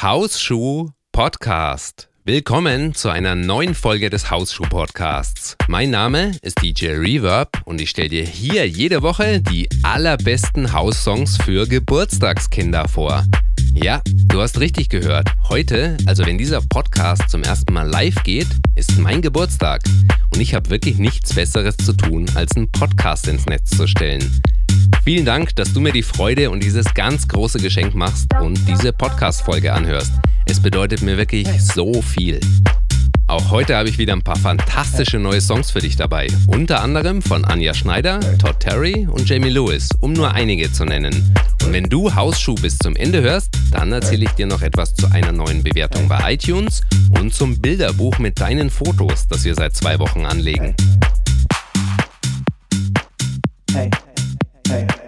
Hausschuh Podcast. Willkommen zu einer neuen Folge des Hausschuh Podcasts. Mein Name ist DJ Reverb und ich stelle dir hier jede Woche die allerbesten Haussongs für Geburtstagskinder vor. Ja, du hast richtig gehört. Heute, also wenn dieser Podcast zum ersten Mal live geht, ist mein Geburtstag. Und ich habe wirklich nichts Besseres zu tun, als einen Podcast ins Netz zu stellen. Vielen Dank, dass du mir die Freude und dieses ganz große Geschenk machst und diese Podcast-Folge anhörst. Es bedeutet mir wirklich so viel. Auch heute habe ich wieder ein paar fantastische neue Songs für dich dabei. Unter anderem von Anja Schneider, Todd Terry und Jamie Lewis, um nur einige zu nennen. Und wenn du Hausschuh bis zum Ende hörst, dann erzähle ich dir noch etwas zu einer neuen Bewertung bei iTunes und zum Bilderbuch mit deinen Fotos, das wir seit zwei Wochen anlegen. Hey. Hey.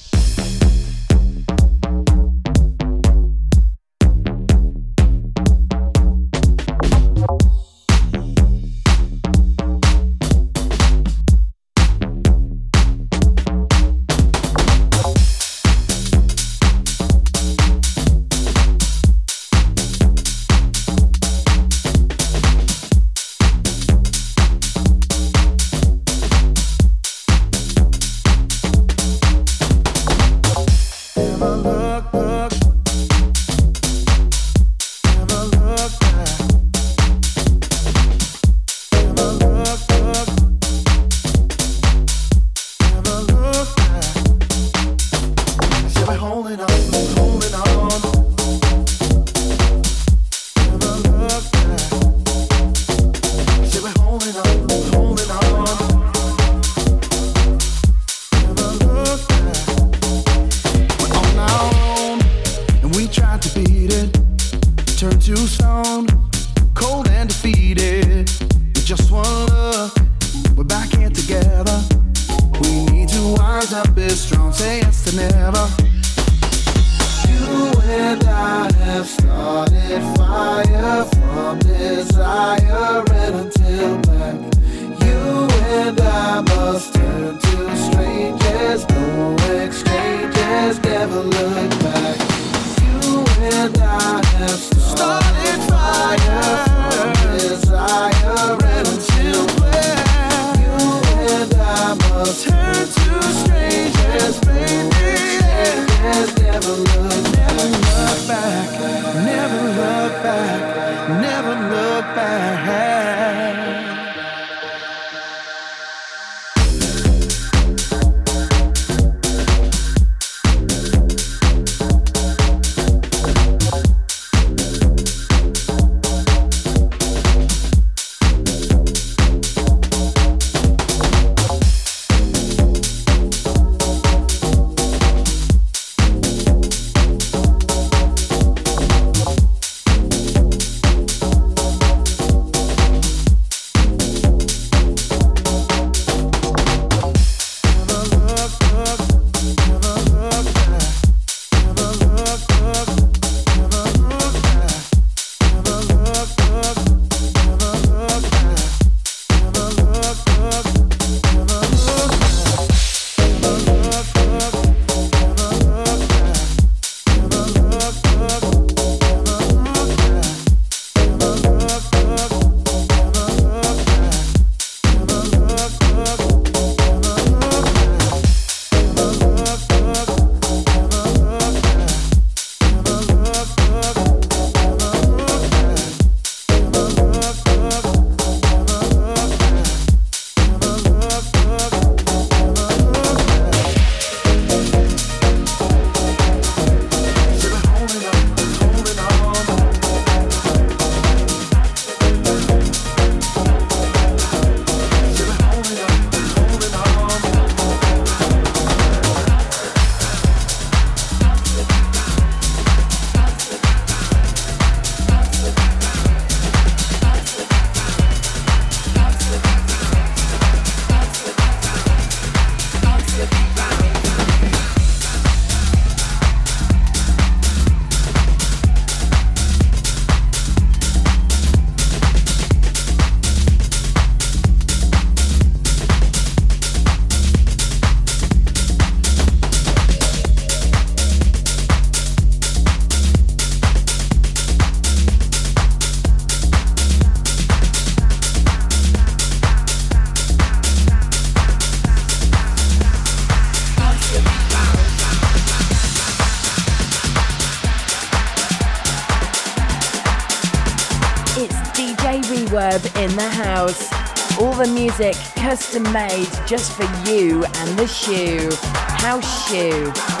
strong, say yes to never. You and I have started fire from desire and until back. You and I must turn to strangers, no exchanges, never look back. You and I have started fire from desire and until back. You and I must turn back, never look back. music custom made just for you and the shoe. House Shoe.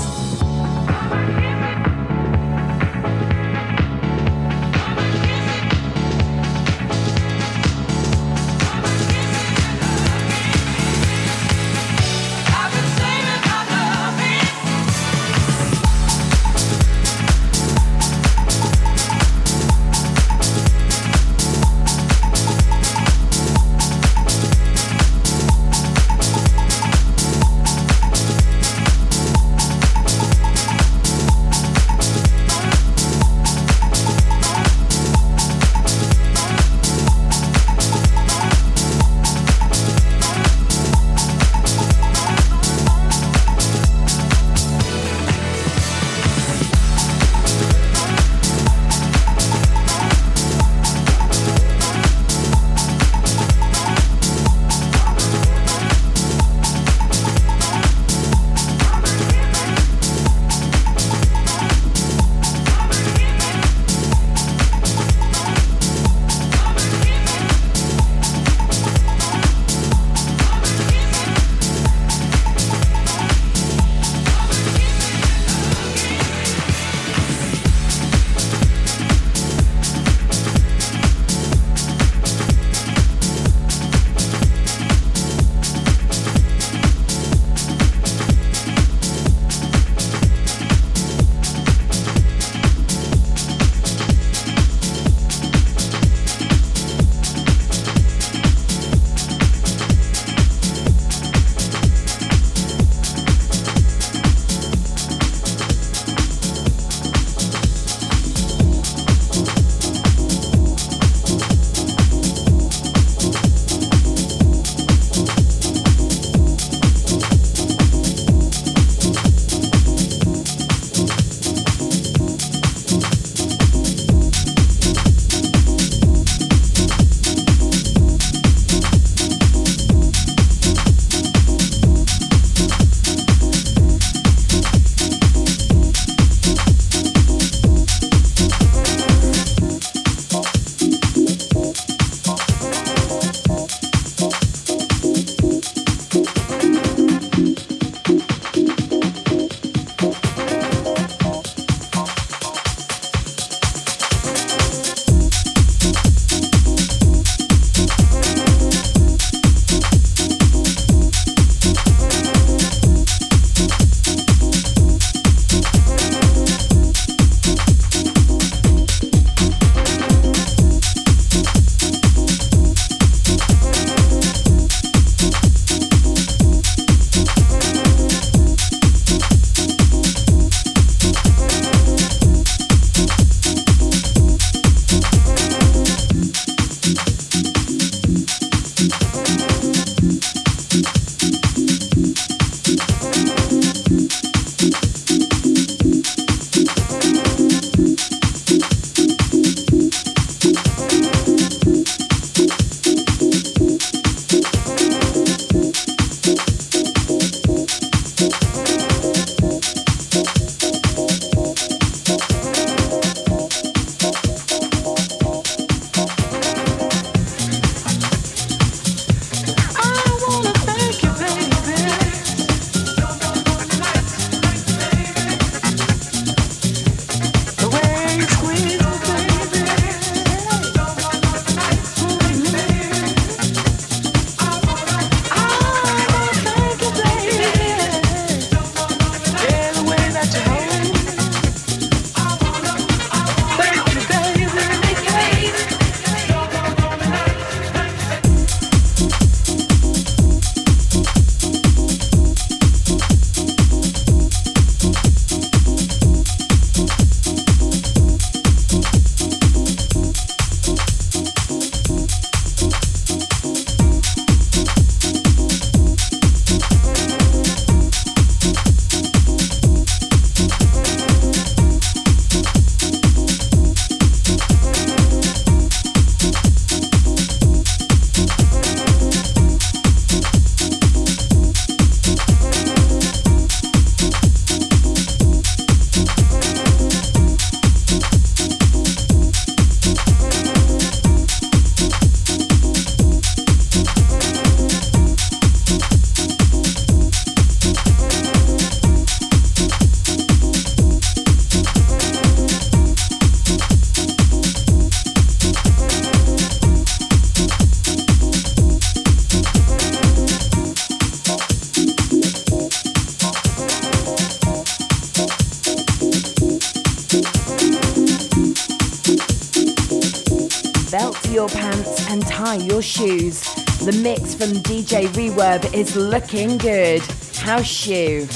Your shoes. The mix from DJ Reverb is looking good. House shoe.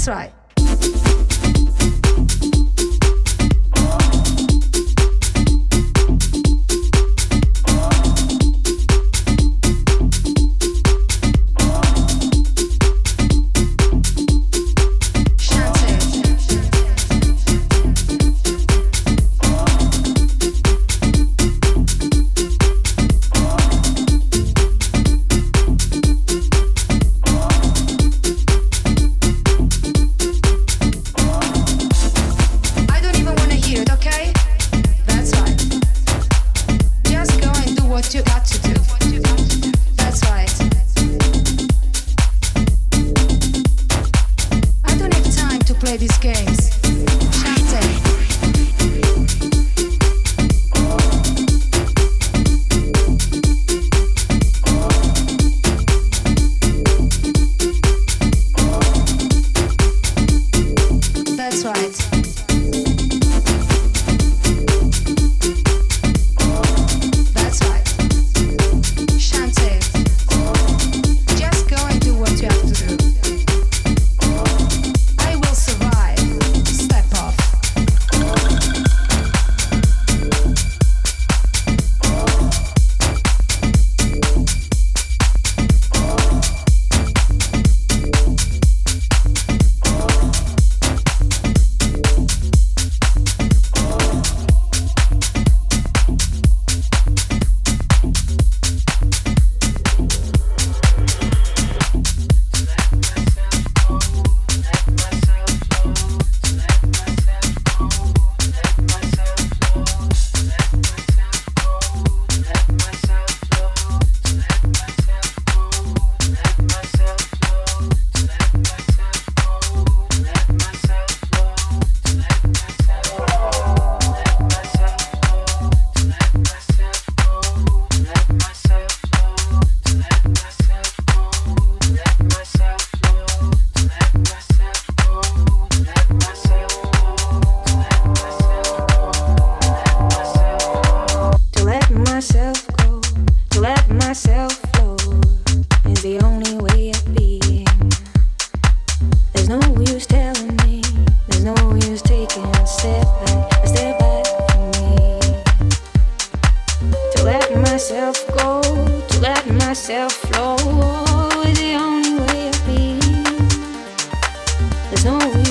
That's right.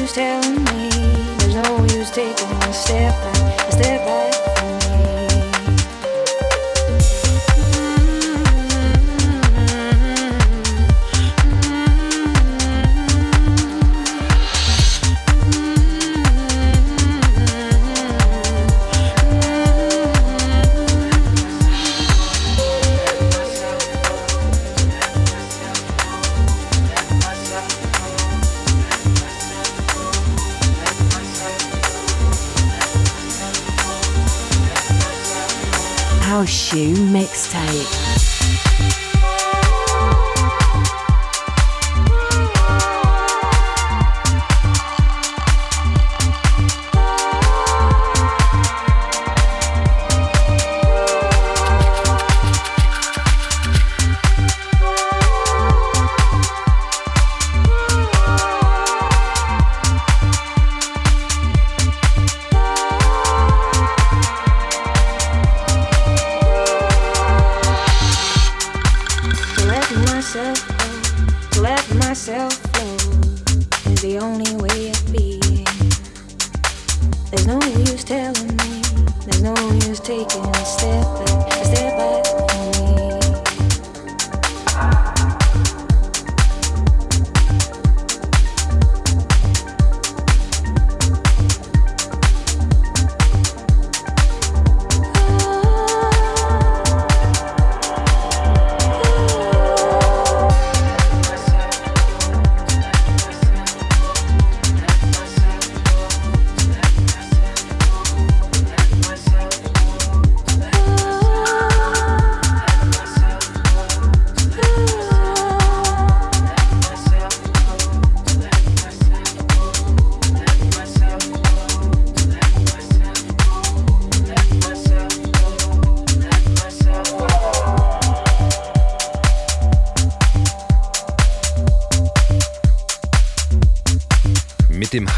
use telling me. There's no use taking a step back, a step back.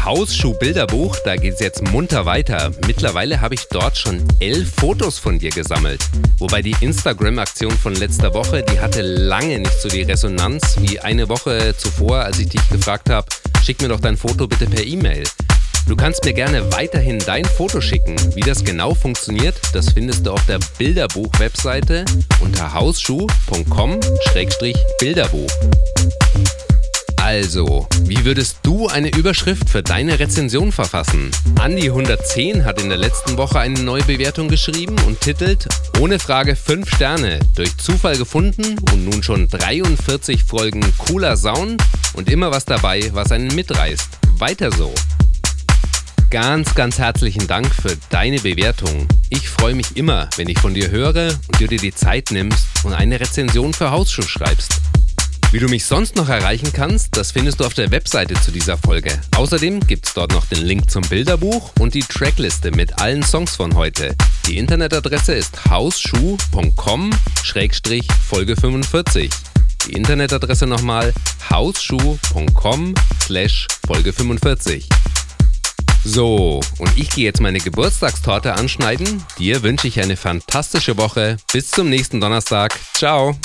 Hausschuh-Bilderbuch, da geht es jetzt munter weiter. Mittlerweile habe ich dort schon elf Fotos von dir gesammelt. Wobei die Instagram-Aktion von letzter Woche, die hatte lange nicht so die Resonanz wie eine Woche zuvor, als ich dich gefragt habe, schick mir doch dein Foto bitte per E-Mail. Du kannst mir gerne weiterhin dein Foto schicken. Wie das genau funktioniert, das findest du auf der Bilderbuch-Webseite unter hausschuh.com-bilderbuch. Also, wie würdest du eine Überschrift für deine Rezension verfassen? Andi110 hat in der letzten Woche eine neue Bewertung geschrieben und titelt Ohne Frage 5 Sterne, durch Zufall gefunden und nun schon 43 Folgen cooler Sound und immer was dabei, was einen mitreißt. Weiter so. Ganz, ganz herzlichen Dank für deine Bewertung. Ich freue mich immer, wenn ich von dir höre und du dir die Zeit nimmst und eine Rezension für Hausschuh schreibst. Wie du mich sonst noch erreichen kannst, das findest du auf der Webseite zu dieser Folge. Außerdem gibt es dort noch den Link zum Bilderbuch und die Trackliste mit allen Songs von heute. Die Internetadresse ist hausschuh.com-folge 45. Die Internetadresse nochmal hausschuh.com/folge 45. So, und ich gehe jetzt meine Geburtstagstorte anschneiden. Dir wünsche ich eine fantastische Woche. Bis zum nächsten Donnerstag. Ciao.